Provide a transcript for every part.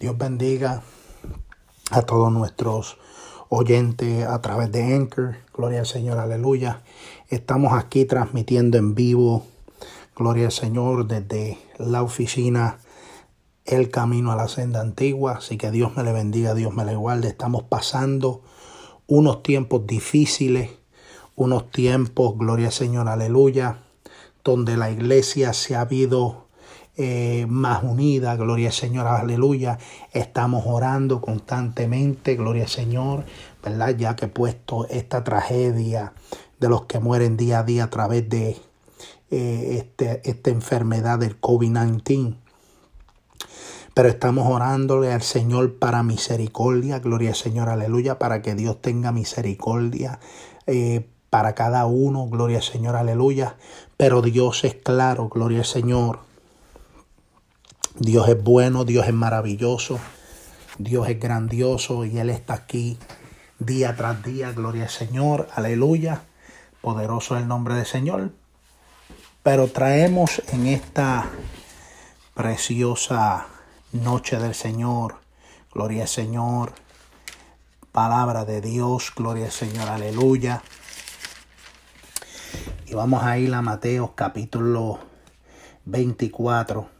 Dios bendiga a todos nuestros oyentes a través de Anchor. Gloria al Señor, aleluya. Estamos aquí transmitiendo en vivo, gloria al Señor, desde la oficina El Camino a la Senda Antigua. Así que Dios me le bendiga, Dios me le guarde. Estamos pasando unos tiempos difíciles, unos tiempos, gloria al Señor, aleluya, donde la iglesia se ha habido eh, más unida, gloria al Señor, aleluya. Estamos orando constantemente, gloria al Señor, ¿verdad? Ya que he puesto esta tragedia de los que mueren día a día a través de eh, este, esta enfermedad del COVID-19. Pero estamos orándole al Señor para misericordia, gloria al Señor, aleluya, para que Dios tenga misericordia. Eh, para cada uno, gloria al Señor, aleluya. Pero Dios es claro, gloria al Señor, Dios es bueno, Dios es maravilloso, Dios es grandioso y Él está aquí día tras día. Gloria al Señor, aleluya. Poderoso es el nombre del Señor. Pero traemos en esta preciosa noche del Señor, gloria al Señor, palabra de Dios, gloria al Señor, aleluya. Y vamos a ir a Mateo capítulo 24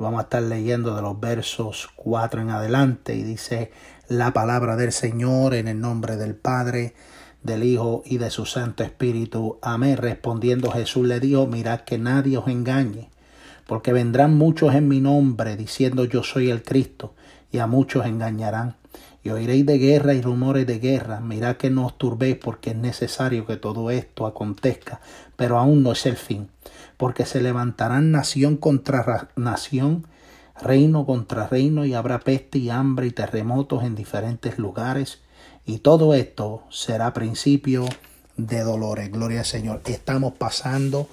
Vamos a estar leyendo de los versos 4 en adelante y dice la palabra del Señor en el nombre del Padre, del Hijo y de su Santo Espíritu. Amén. Respondiendo Jesús le dijo, mirad que nadie os engañe, porque vendrán muchos en mi nombre diciendo yo soy el Cristo, y a muchos engañarán. Y oiréis de guerra y rumores de guerra. Mirad que no os turbéis porque es necesario que todo esto acontezca, pero aún no es el fin porque se levantarán nación contra nación, reino contra reino, y habrá peste y hambre y terremotos en diferentes lugares, y todo esto será principio de dolores. Gloria al Señor. Estamos pasando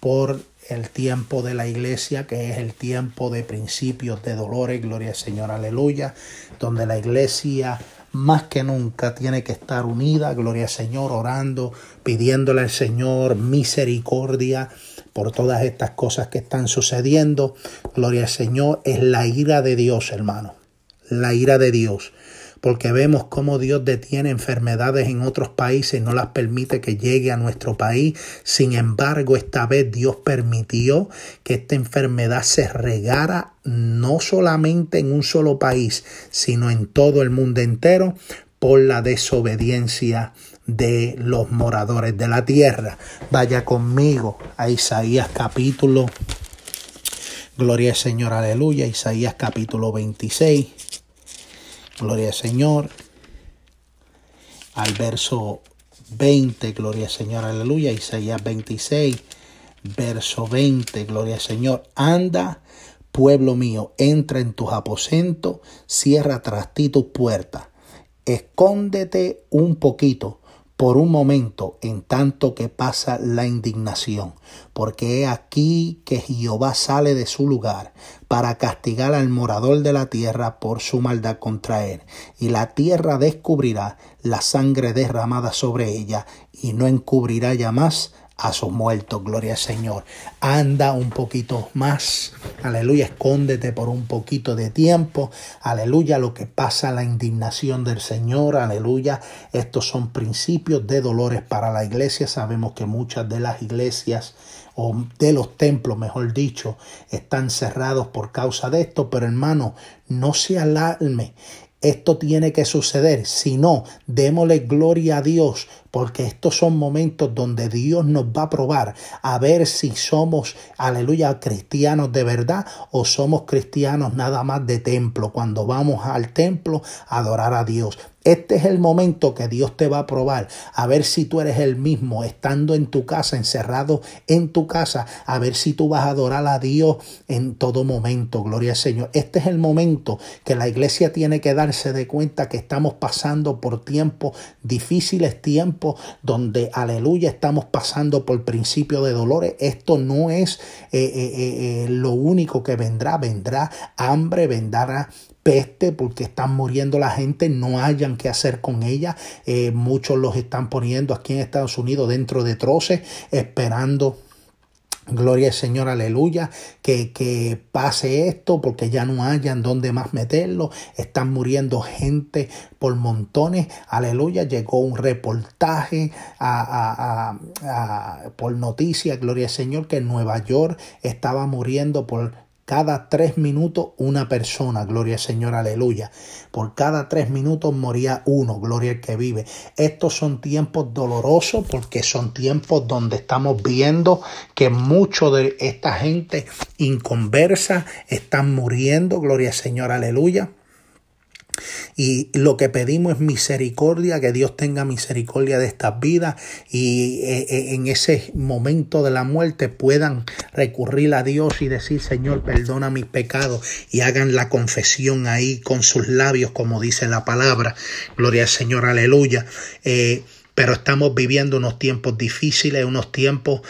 por el tiempo de la iglesia, que es el tiempo de principios de dolores, gloria al Señor, aleluya, donde la iglesia más que nunca tiene que estar unida, gloria al Señor, orando, pidiéndole al Señor misericordia por todas estas cosas que están sucediendo. Gloria al Señor, es la ira de Dios, hermano, la ira de Dios porque vemos cómo Dios detiene enfermedades en otros países no las permite que llegue a nuestro país. Sin embargo, esta vez Dios permitió que esta enfermedad se regara no solamente en un solo país, sino en todo el mundo entero por la desobediencia de los moradores de la tierra. Vaya conmigo a Isaías capítulo. Gloria al Señor, aleluya. Isaías capítulo 26. Gloria al Señor. Al verso 20, gloria al Señor, aleluya. Isaías 26, verso 20, gloria al Señor. Anda, pueblo mío, entra en tus aposentos, cierra tras ti tus puertas. Escóndete un poquito por un momento en tanto que pasa la indignación, porque he aquí que Jehová sale de su lugar para castigar al morador de la tierra por su maldad contra él, y la tierra descubrirá la sangre derramada sobre ella, y no encubrirá ya más a sus muertos, gloria al Señor. Anda un poquito más, aleluya, escóndete por un poquito de tiempo, aleluya, lo que pasa, la indignación del Señor, aleluya. Estos son principios de dolores para la iglesia. Sabemos que muchas de las iglesias o de los templos, mejor dicho, están cerrados por causa de esto, pero hermano, no se alarme esto tiene que suceder. Si no, démosle gloria a Dios, porque estos son momentos donde Dios nos va a probar a ver si somos, aleluya, cristianos de verdad o somos cristianos nada más de templo, cuando vamos al templo a adorar a Dios. Este es el momento que Dios te va a probar, a ver si tú eres el mismo, estando en tu casa, encerrado en tu casa, a ver si tú vas a adorar a Dios en todo momento, gloria al Señor. Este es el momento que la iglesia tiene que darse de cuenta que estamos pasando por tiempos difíciles, tiempos donde, aleluya, estamos pasando por principio de dolores. Esto no es eh, eh, eh, lo único que vendrá, vendrá hambre, vendrá peste porque están muriendo la gente, no hayan qué hacer con ella. Muchos los están poniendo aquí en Estados Unidos dentro de troces, esperando Gloria al Señor, aleluya, que, que, pase esto porque ya no hayan dónde más meterlo. Están muriendo gente por montones, aleluya. Llegó un reportaje a, por noticias, gloria al Señor, que en Nueva York estaba muriendo por cada tres minutos una persona, gloria al Señor, aleluya. Por cada tres minutos moría uno, gloria al que vive. Estos son tiempos dolorosos porque son tiempos donde estamos viendo que mucho de esta gente inconversa están muriendo, gloria al Señor, aleluya. Y lo que pedimos es misericordia, que Dios tenga misericordia de estas vidas y eh, eh, en ese momento de la muerte puedan recurrir a Dios y decir, Señor, perdona mis pecados y hagan la confesión ahí con sus labios, como dice la palabra. Gloria al Señor, aleluya. Eh, pero estamos viviendo unos tiempos difíciles, unos tiempos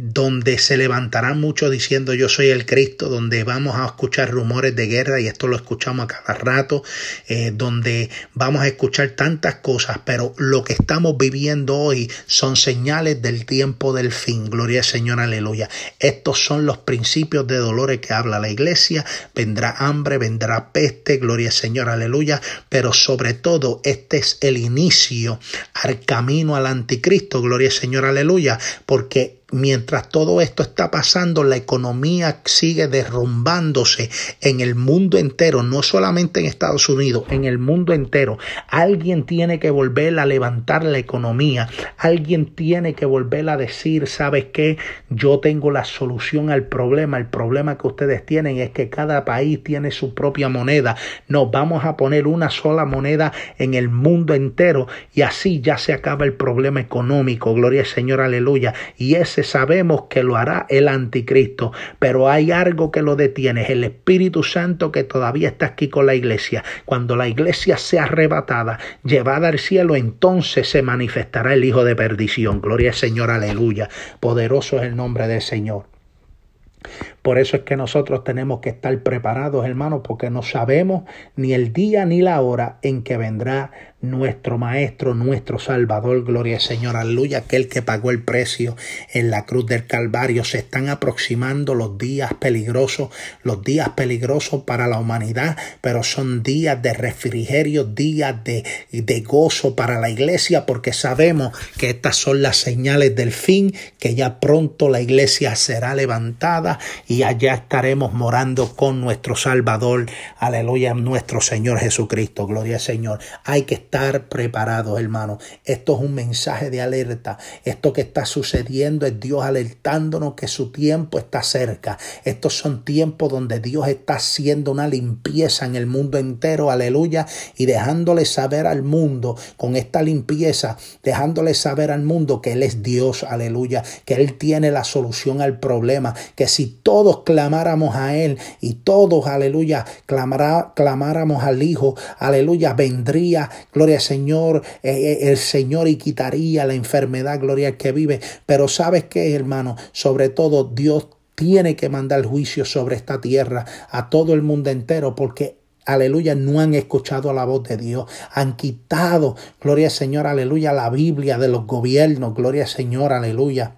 donde se levantarán muchos diciendo yo soy el Cristo, donde vamos a escuchar rumores de guerra y esto lo escuchamos a cada rato, eh, donde vamos a escuchar tantas cosas, pero lo que estamos viviendo hoy son señales del tiempo del fin, gloria al Señor, aleluya. Estos son los principios de dolores que habla la iglesia, vendrá hambre, vendrá peste, gloria al Señor, aleluya, pero sobre todo este es el inicio al camino al anticristo, gloria al Señor, aleluya, porque mientras todo esto está pasando, la economía sigue derrumbándose en el mundo entero, no solamente en Estados Unidos, en el mundo entero. Alguien tiene que volver a levantar la economía, alguien tiene que volver a decir, ¿sabes qué? Yo tengo la solución al problema. El problema que ustedes tienen es que cada país tiene su propia moneda. Nos vamos a poner una sola moneda en el mundo entero y así ya se acaba el problema económico. Gloria al Señor, aleluya. Y sabemos que lo hará el anticristo, pero hay algo que lo detiene, el Espíritu Santo que todavía está aquí con la iglesia. Cuando la iglesia sea arrebatada, llevada al cielo, entonces se manifestará el Hijo de perdición. Gloria al Señor, aleluya. Poderoso es el nombre del Señor. Por eso es que nosotros tenemos que estar preparados, hermanos, porque no sabemos ni el día ni la hora en que vendrá nuestro Maestro, nuestro Salvador, gloria al Señor, aleluya, aquel que pagó el precio en la cruz del Calvario. Se están aproximando los días peligrosos, los días peligrosos para la humanidad, pero son días de refrigerio, días de, de gozo para la iglesia, porque sabemos que estas son las señales del fin, que ya pronto la iglesia será levantada y allá estaremos morando con nuestro Salvador, aleluya, nuestro Señor Jesucristo, gloria al Señor. Hay que estar preparados, hermano. Esto es un mensaje de alerta. Esto que está sucediendo es Dios alertándonos que su tiempo está cerca. Estos son tiempos donde Dios está haciendo una limpieza en el mundo entero, aleluya, y dejándole saber al mundo con esta limpieza, dejándole saber al mundo que Él es Dios, aleluya, que Él tiene la solución al problema, que si todos clamáramos a Él y todos, aleluya, clamáramos al Hijo, aleluya, vendría gloria al Señor, eh, eh, el Señor y quitaría la enfermedad, gloria al que vive. Pero sabes qué, hermano, sobre todo Dios tiene que mandar juicio sobre esta tierra a todo el mundo entero porque aleluya, no han escuchado la voz de Dios, han quitado, gloria al Señor, aleluya, la Biblia de los gobiernos, gloria al Señor, aleluya.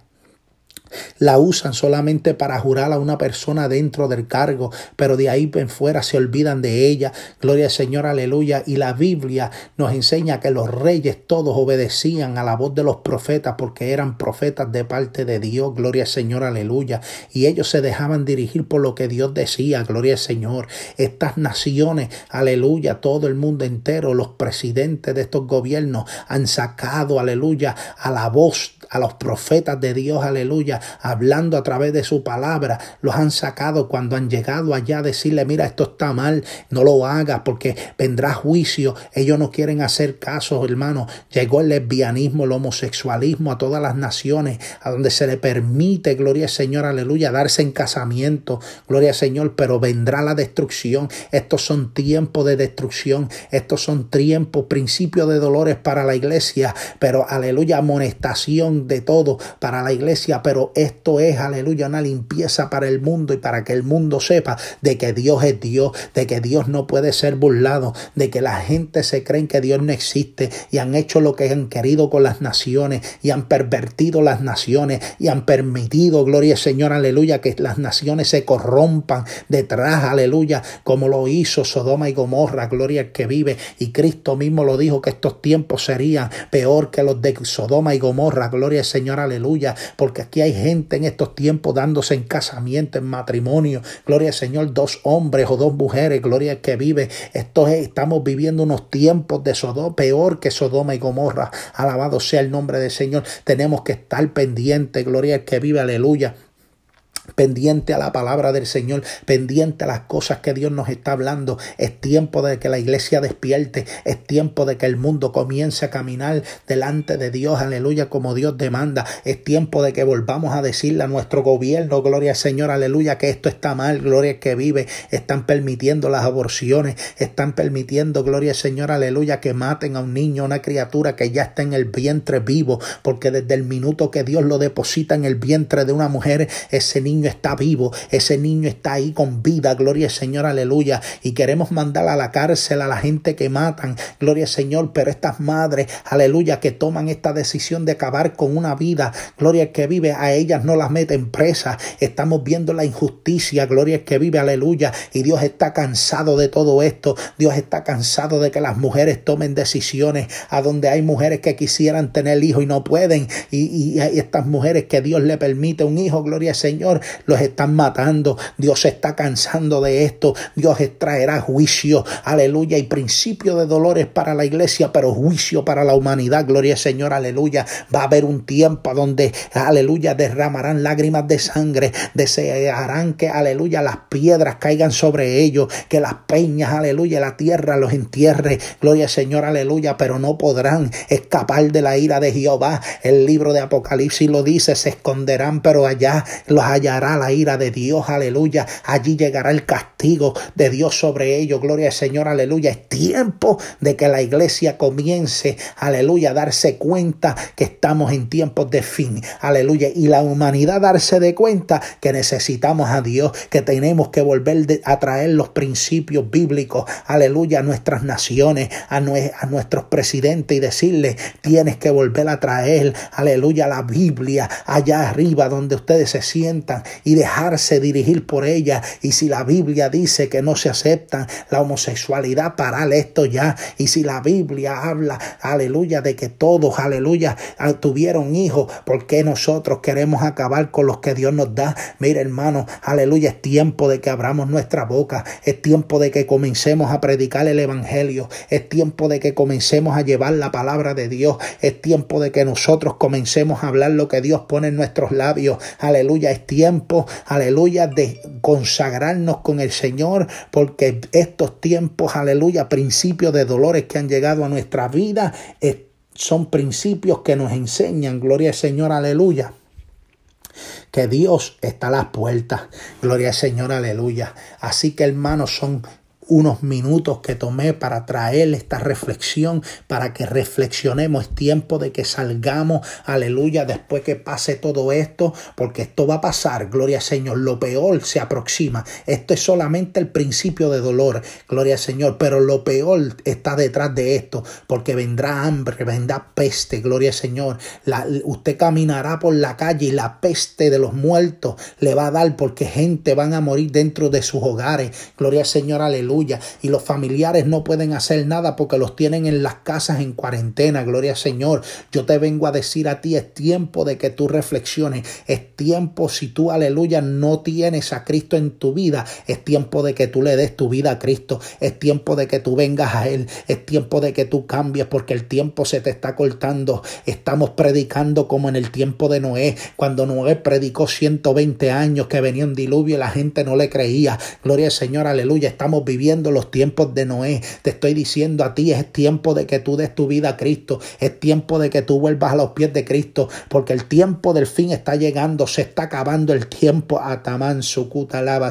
La usan solamente para jurar a una persona dentro del cargo, pero de ahí en fuera se olvidan de ella. Gloria al Señor, aleluya. Y la Biblia nos enseña que los reyes todos obedecían a la voz de los profetas porque eran profetas de parte de Dios. Gloria al Señor, aleluya. Y ellos se dejaban dirigir por lo que Dios decía. Gloria al Señor. Estas naciones, aleluya, todo el mundo entero, los presidentes de estos gobiernos han sacado, aleluya, a la voz a los profetas de Dios, aleluya, hablando a través de su palabra, los han sacado cuando han llegado allá decirle, mira, esto está mal, no lo hagas porque vendrá juicio. Ellos no quieren hacer caso, hermano. Llegó el lesbianismo, el homosexualismo a todas las naciones, a donde se le permite, gloria al Señor, aleluya, darse en casamiento, gloria al Señor, pero vendrá la destrucción. Estos son tiempos de destrucción, estos son tiempos, principios de dolores para la iglesia, pero aleluya, amonestación, de todo para la iglesia, pero esto es, aleluya, una limpieza para el mundo y para que el mundo sepa de que Dios es Dios, de que Dios no puede ser burlado, de que la gente se cree que Dios no existe y han hecho lo que han querido con las naciones y han pervertido las naciones y han permitido, gloria al Señor, aleluya, que las naciones se corrompan detrás, aleluya, como lo hizo Sodoma y Gomorra, gloria al que vive. Y Cristo mismo lo dijo que estos tiempos serían peor que los de Sodoma y Gomorra, gloria al Señor, aleluya, porque aquí hay gente en estos tiempos dándose en casamiento, en matrimonio, gloria al Señor, dos hombres o dos mujeres, gloria al que vive. Esto estamos viviendo unos tiempos de Sodoma, peor que Sodoma y Gomorra. Alabado sea el nombre del Señor. Tenemos que estar pendientes, gloria al que vive, aleluya pendiente a la palabra del Señor, pendiente a las cosas que Dios nos está hablando. Es tiempo de que la iglesia despierte, es tiempo de que el mundo comience a caminar delante de Dios, aleluya, como Dios demanda. Es tiempo de que volvamos a decirle a nuestro gobierno, gloria al Señor, aleluya, que esto está mal, gloria que vive. Están permitiendo las aborciones, están permitiendo, gloria al Señor, aleluya, que maten a un niño, una criatura que ya está en el vientre vivo, porque desde el minuto que Dios lo deposita en el vientre de una mujer, ese niño está vivo, ese niño está ahí con vida, gloria al Señor, aleluya. Y queremos mandar a la cárcel a la gente que matan, gloria al Señor, pero estas madres, aleluya, que toman esta decisión de acabar con una vida, gloria al que vive, a ellas no las meten presa. Estamos viendo la injusticia, gloria al que vive, aleluya. Y Dios está cansado de todo esto. Dios está cansado de que las mujeres tomen decisiones a donde hay mujeres que quisieran tener hijos y no pueden. Y, y, y estas mujeres que Dios le permite un hijo, gloria al Señor, los están matando. Dios se está cansando de esto. Dios traerá juicio, aleluya, y principio de dolores para la iglesia, pero juicio para la humanidad. Gloria al Señor, aleluya. Va a haber un tiempo donde, aleluya, derramarán lágrimas de sangre, desearán que, aleluya, las piedras caigan sobre ellos, que las peñas, aleluya, la tierra los entierre. Gloria al Señor, aleluya, pero no podrán escapar de la ira de Jehová. El libro de Apocalipsis lo dice, se esconderán, pero allá los hallarán la ira de Dios, aleluya. Allí llegará el castigo de Dios sobre ellos, gloria al Señor, aleluya. Es tiempo de que la iglesia comience, aleluya, a darse cuenta que estamos en tiempos de fin, aleluya. Y la humanidad darse de cuenta que necesitamos a Dios, que tenemos que volver a traer los principios bíblicos, aleluya, a nuestras naciones, a, a nuestros presidentes y decirles, tienes que volver a traer, aleluya, la Biblia allá arriba donde ustedes se sientan y dejarse dirigir por ella. Y si la Biblia dice que no se acepta la homosexualidad, parar esto ya. Y si la Biblia habla, aleluya, de que todos, aleluya, tuvieron hijos, porque nosotros queremos acabar con los que Dios nos da? Mira, hermano, aleluya, es tiempo de que abramos nuestra boca, es tiempo de que comencemos a predicar el Evangelio, es tiempo de que comencemos a llevar la palabra de Dios, es tiempo de que nosotros comencemos a hablar lo que Dios pone en nuestros labios, aleluya, es tiempo aleluya, de consagrarnos con el Señor, porque estos tiempos, aleluya, principios de dolores que han llegado a nuestra vida, son principios que nos enseñan, gloria al Señor, aleluya que Dios está a las puertas. Gloria al Señor, aleluya. Así que hermanos, son unos minutos que tomé para traer esta reflexión, para que reflexionemos. Es tiempo de que salgamos, aleluya, después que pase todo esto, porque esto va a pasar, gloria al Señor. Lo peor se aproxima. Esto es solamente el principio de dolor, gloria al Señor, pero lo peor está detrás de esto, porque vendrá hambre, vendrá peste, gloria al Señor. La, usted caminará por la calle y la peste de los muertos le va a dar porque gente van a morir dentro de sus hogares, gloria al Señor, aleluya y los familiares no pueden hacer nada porque los tienen en las casas en cuarentena. Gloria al Señor. Yo te vengo a decir a ti, es tiempo de que tú reflexiones. Es tiempo, si tú, aleluya, no tienes a Cristo en tu vida, es tiempo de que tú le des tu vida a Cristo. Es tiempo de que tú vengas a Él. Es tiempo de que tú cambies porque el tiempo se te está cortando. Estamos predicando como en el tiempo de Noé, cuando Noé predicó 120 años que venía un diluvio y la gente no le creía. Gloria al Señor, aleluya. Estamos viviendo los tiempos de Noé, te estoy diciendo a ti, es tiempo de que tú des tu vida a Cristo, es tiempo de que tú vuelvas a los pies de Cristo, porque el tiempo del fin está llegando, se está acabando. El tiempo, Ataman Sukuta Lava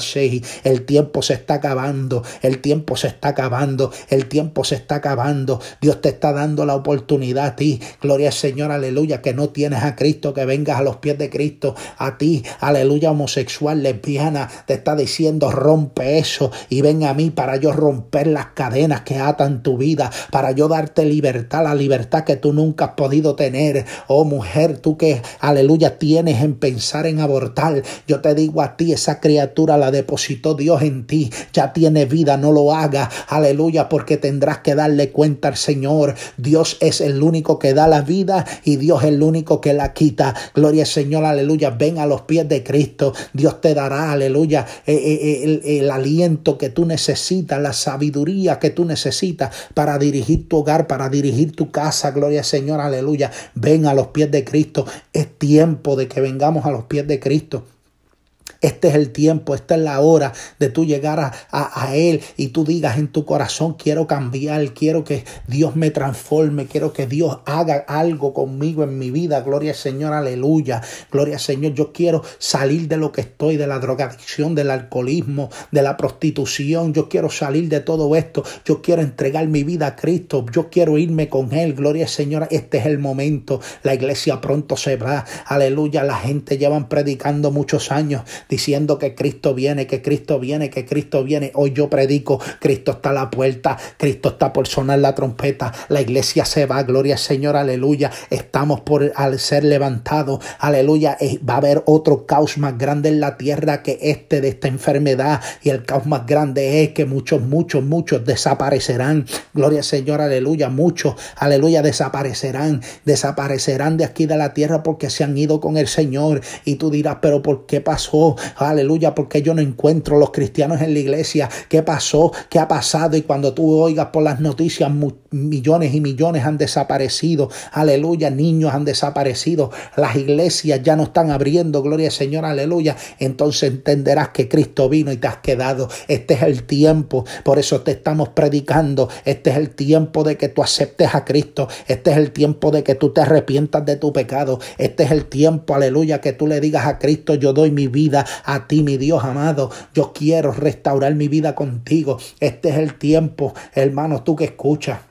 el tiempo se está acabando, el tiempo se está acabando, el tiempo se está acabando, Dios te está dando la oportunidad a ti, gloria al Señor, aleluya, que no tienes a Cristo, que vengas a los pies de Cristo, a ti, aleluya, homosexual, lesbiana, te está diciendo rompe eso y ven a mí para yo romper las cadenas que atan tu vida, para yo darte libertad, la libertad que tú nunca has podido tener. Oh mujer, tú que, aleluya, tienes en pensar en abortar, yo te digo a ti, esa criatura la depositó Dios en ti, ya tiene vida, no lo haga, aleluya, porque tendrás que darle cuenta al Señor. Dios es el único que da la vida y Dios es el único que la quita. Gloria al Señor, aleluya, ven a los pies de Cristo, Dios te dará, aleluya, eh, eh, el, el aliento que tú necesitas, la sabiduría que tú necesitas para dirigir tu hogar, para dirigir tu casa. Gloria al Señor, aleluya. Ven a los pies de Cristo. Es tiempo de que vengamos a los pies de Cristo. Este es el tiempo, esta es la hora de tú llegar a, a, Él y tú digas en tu corazón, quiero cambiar, quiero que Dios me transforme, quiero que Dios haga algo conmigo en mi vida. Gloria al Señor, aleluya. Gloria al Señor, yo quiero salir de lo que estoy, de la drogadicción, del alcoholismo, de la prostitución. Yo quiero salir de todo esto. Yo quiero entregar mi vida a Cristo. Yo quiero irme con Él. Gloria al Señor, este es el momento. La iglesia pronto se va. Aleluya, la gente llevan predicando muchos años diciendo que Cristo viene, que Cristo viene, que Cristo viene. Hoy yo predico, Cristo está a la puerta, Cristo está por sonar la trompeta, la iglesia se va, gloria al Señor, aleluya. Estamos por al ser levantados, aleluya. Va a haber otro caos más grande en la tierra que este de esta enfermedad y el caos más grande es que muchos, muchos, muchos desaparecerán. Gloria al Señor, aleluya. Muchos, aleluya, desaparecerán, desaparecerán de aquí de la tierra porque se han ido con el Señor. Y tú dirás, pero ¿por qué pasó? Aleluya, porque yo no encuentro los cristianos en la iglesia. ¿Qué pasó? ¿Qué ha pasado? Y cuando tú oigas por las noticias, millones y millones han desaparecido. Aleluya, niños han desaparecido. Las iglesias ya no están abriendo. Gloria al Señor, aleluya. Entonces entenderás que Cristo vino y te has quedado. Este es el tiempo. Por eso te estamos predicando. Este es el tiempo de que tú aceptes a Cristo. Este es el tiempo de que tú te arrepientas de tu pecado. Este es el tiempo, aleluya, que tú le digas a Cristo, yo doy mi vida a ti, mi Dios amado. Yo quiero restaurar mi vida contigo. Este es el tiempo, hermano, tú que escuchas.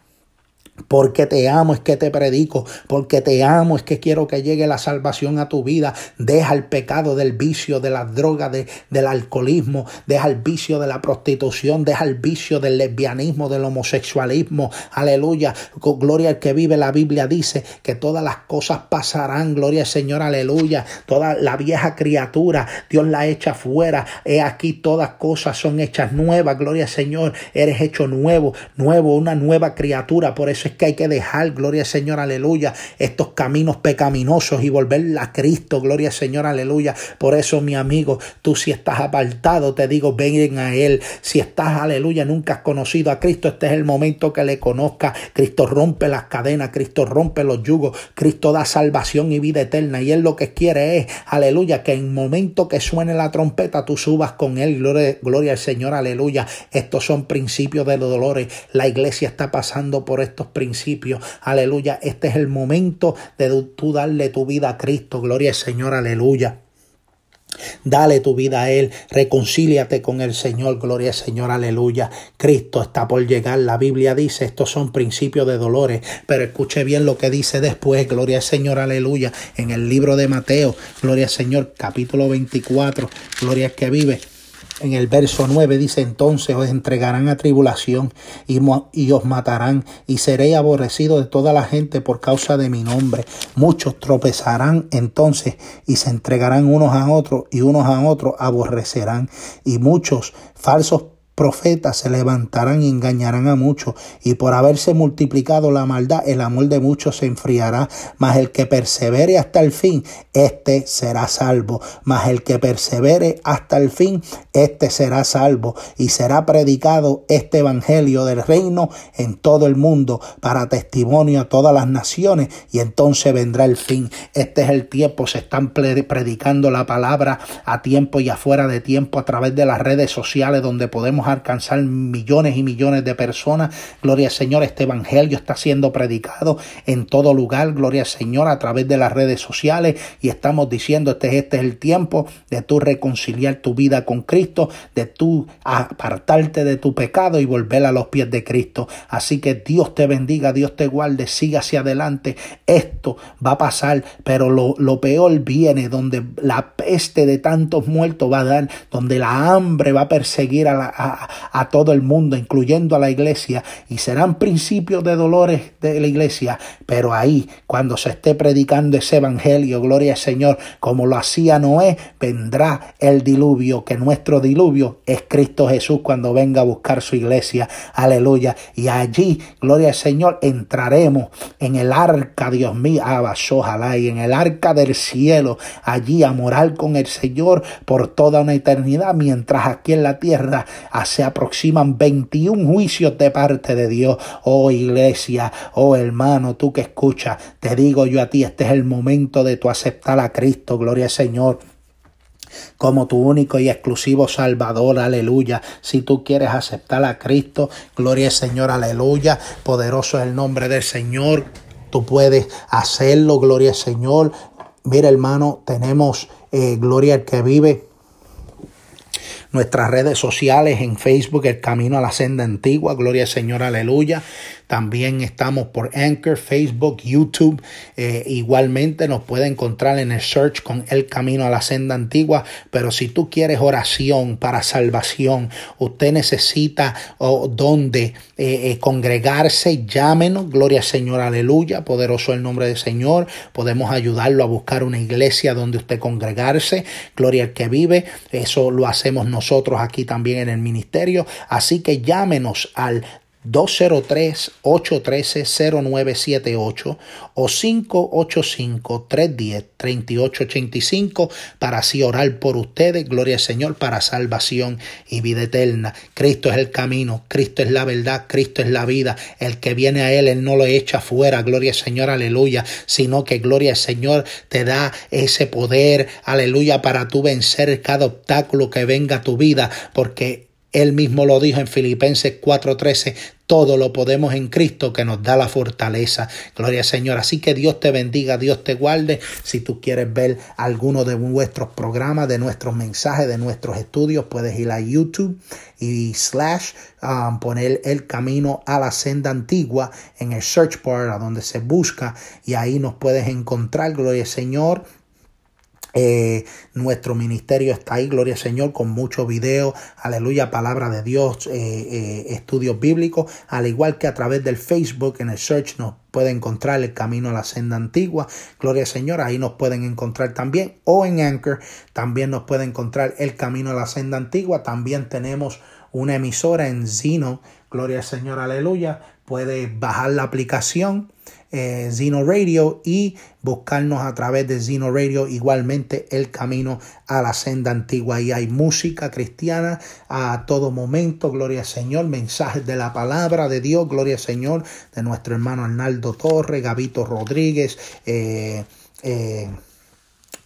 Porque te amo es que te predico, porque te amo es que quiero que llegue la salvación a tu vida. Deja el pecado del vicio, de las drogas, de, del alcoholismo, deja el vicio de la prostitución, deja el vicio del lesbianismo, del homosexualismo. Aleluya. Gloria al que vive la Biblia dice que todas las cosas pasarán. Gloria al Señor, aleluya. Toda la vieja criatura, Dios la echa fuera. He aquí todas cosas son hechas nuevas. Gloria al Señor, eres hecho nuevo, nuevo, una nueva criatura. Por eso que hay que dejar, gloria al Señor, aleluya, estos caminos pecaminosos y volver a Cristo, gloria al Señor, aleluya. Por eso, mi amigo, tú si estás apartado, te digo, ven a Él. Si estás, aleluya, nunca has conocido a Cristo, este es el momento que le conozca. Cristo rompe las cadenas, Cristo rompe los yugos, Cristo da salvación y vida eterna. Y Él lo que quiere es, aleluya, que en el momento que suene la trompeta, tú subas con Él, gloria, gloria al Señor, aleluya. Estos son principios de los dolores. La iglesia está pasando por estos principio. Aleluya. Este es el momento de tú darle tu vida a Cristo. Gloria al Señor. Aleluya. Dale tu vida a Él, reconcíliate con el Señor, gloria al Señor, aleluya. Cristo está por llegar, la Biblia dice, estos son principios de dolores, pero escuche bien lo que dice después, gloria al Señor, aleluya, en el libro de Mateo, gloria al Señor, capítulo 24, gloria al que vive en el verso 9 dice entonces os entregarán a tribulación y, y, os matarán y seréis aborrecidos de toda la gente por causa de mi nombre. Muchos tropezarán entonces y se entregarán unos a otros y unos a otros aborrecerán y muchos falsos profetas se levantarán y engañarán a muchos, y por haberse multiplicado la maldad, el amor de muchos se enfriará, mas el que persevere hasta el fin, éste será salvo, mas el que persevere hasta el fin, éste será salvo, y será predicado este evangelio del reino en todo el mundo para testimonio a todas las naciones, y entonces vendrá el fin. Este es el tiempo, se están predicando la palabra a tiempo y afuera de tiempo a través de las redes sociales donde podemos alcanzar millones y millones de personas. Gloria al Señor, este Evangelio está siendo predicado en todo lugar. Gloria al Señor a través de las redes sociales y estamos diciendo este, este es el tiempo de tú reconciliar tu vida con Cristo, de tú apartarte de tu pecado y volver a los pies de Cristo. Así que Dios te bendiga, Dios te guarde, siga hacia adelante. Esto va a pasar, pero lo, lo peor viene donde la peste de tantos muertos va a dar, donde la hambre va a perseguir a, a, todo el mundo, incluyendo a la iglesia, y serán principios de dolores de la iglesia, pero ahí, cuando se esté predicando ese evangelio, gloria al Señor, como lo hacía Noé, vendrá el diluvio, que nuestro diluvio es Cristo Jesús cuando venga a buscar su iglesia, aleluya, y allí, gloria al Señor, entraremos en el arca, Dios mío, ojalá, y en el arca del cielo, allí a morar con el Señor por toda una eternidad, mientras aquí en la tierra se aproximan 21 juicios de parte de Dios. Oh iglesia, oh hermano, tú que escuchas, te digo yo a ti, este es el momento de tu aceptar a Cristo, gloria al Señor como tu único y exclusivo Salvador, aleluya. Si tú quieres aceptar a Cristo, gloria al Señor, aleluya. Poderoso es el nombre del Señor. Tú puedes hacerlo, gloria al Señor. Mira, hermano, tenemos eh, Gloria al que vive nuestras redes sociales en Facebook, El Camino a la Senda Antigua, Gloria al Señor, aleluya. También estamos por Anchor, Facebook, YouTube. Eh, igualmente nos puede encontrar en el search con El Camino a la Senda Antigua. Pero si tú quieres oración para salvación, usted necesita o donde eh, eh, congregarse, llámenos. Gloria al Señor, aleluya. Poderoso el nombre del Señor. Podemos ayudarlo a buscar una iglesia donde usted congregarse. Gloria al que vive. Eso lo hacemos nosotros aquí también en el ministerio. Así que llámenos al 203-813-0978 o 585-310-3885 para así orar por ustedes, gloria al Señor, para salvación y vida eterna. Cristo es el camino, Cristo es la verdad, Cristo es la vida. El que viene a Él, Él no lo echa fuera, gloria al Señor, aleluya, sino que gloria al Señor te da ese poder, aleluya, para tú vencer cada obstáculo que venga a tu vida, porque él mismo lo dijo en Filipenses 4:13, todo lo podemos en Cristo que nos da la fortaleza. Gloria al Señor. Así que Dios te bendiga, Dios te guarde. Si tú quieres ver alguno de nuestros programas, de nuestros mensajes, de nuestros estudios, puedes ir a YouTube y slash um, poner el camino a la senda antigua en el search bar, a donde se busca, y ahí nos puedes encontrar. Gloria al Señor eh, nuestro ministerio está ahí, gloria al Señor, con muchos videos, aleluya, palabra de Dios, eh, eh, estudios bíblicos, al igual que a través del Facebook, en el search nos puede encontrar el camino a la senda antigua, gloria al Señor, ahí nos pueden encontrar también, o en Anchor también nos puede encontrar el camino a la senda antigua, también tenemos una emisora en Zino, gloria al Señor, aleluya, puede bajar la aplicación eh, Zino Radio y buscarnos a través de Zino Radio igualmente el camino a la senda antigua. Y hay música cristiana a todo momento, gloria al Señor, mensajes de la palabra de Dios, gloria al Señor, de nuestro hermano Arnaldo Torres, Gabito Rodríguez, eh, eh,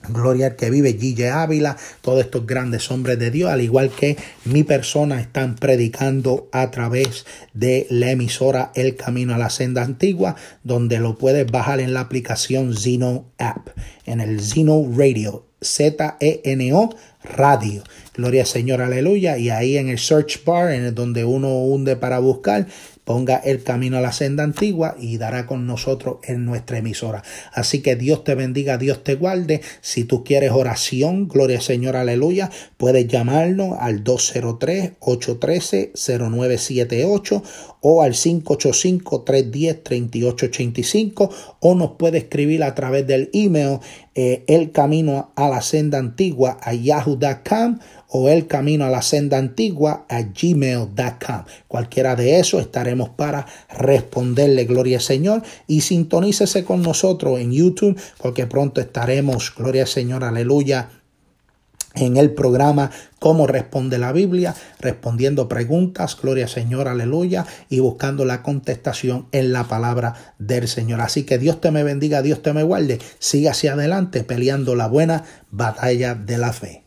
Gloria al que vive, Gille Ávila, todos estos grandes hombres de Dios, al igual que mi persona, están predicando a través de la emisora El Camino a la Senda Antigua, donde lo puedes bajar en la aplicación Zeno App, en el Zeno Radio, Z-E-N-O Radio. Gloria al Señor, aleluya. Y ahí en el search bar, en donde uno hunde para buscar, ponga el camino a la senda antigua y dará con nosotros en nuestra emisora. Así que Dios te bendiga, Dios te guarde. Si tú quieres oración, gloria al Señor, aleluya, puedes llamarnos al 203-813-0978 o al 585-310-3885 o nos puede escribir a través del email eh, el camino a la senda antigua a yahoo.com o el camino a la senda antigua a gmail.com. Cualquiera de esos estaremos para responderle, gloria al Señor. Y sintonícese con nosotros en YouTube porque pronto estaremos, gloria al Señor, aleluya en el programa Cómo responde la Biblia, respondiendo preguntas, gloria Señor, aleluya, y buscando la contestación en la palabra del Señor. Así que Dios te me bendiga, Dios te me guarde, siga hacia adelante peleando la buena batalla de la fe.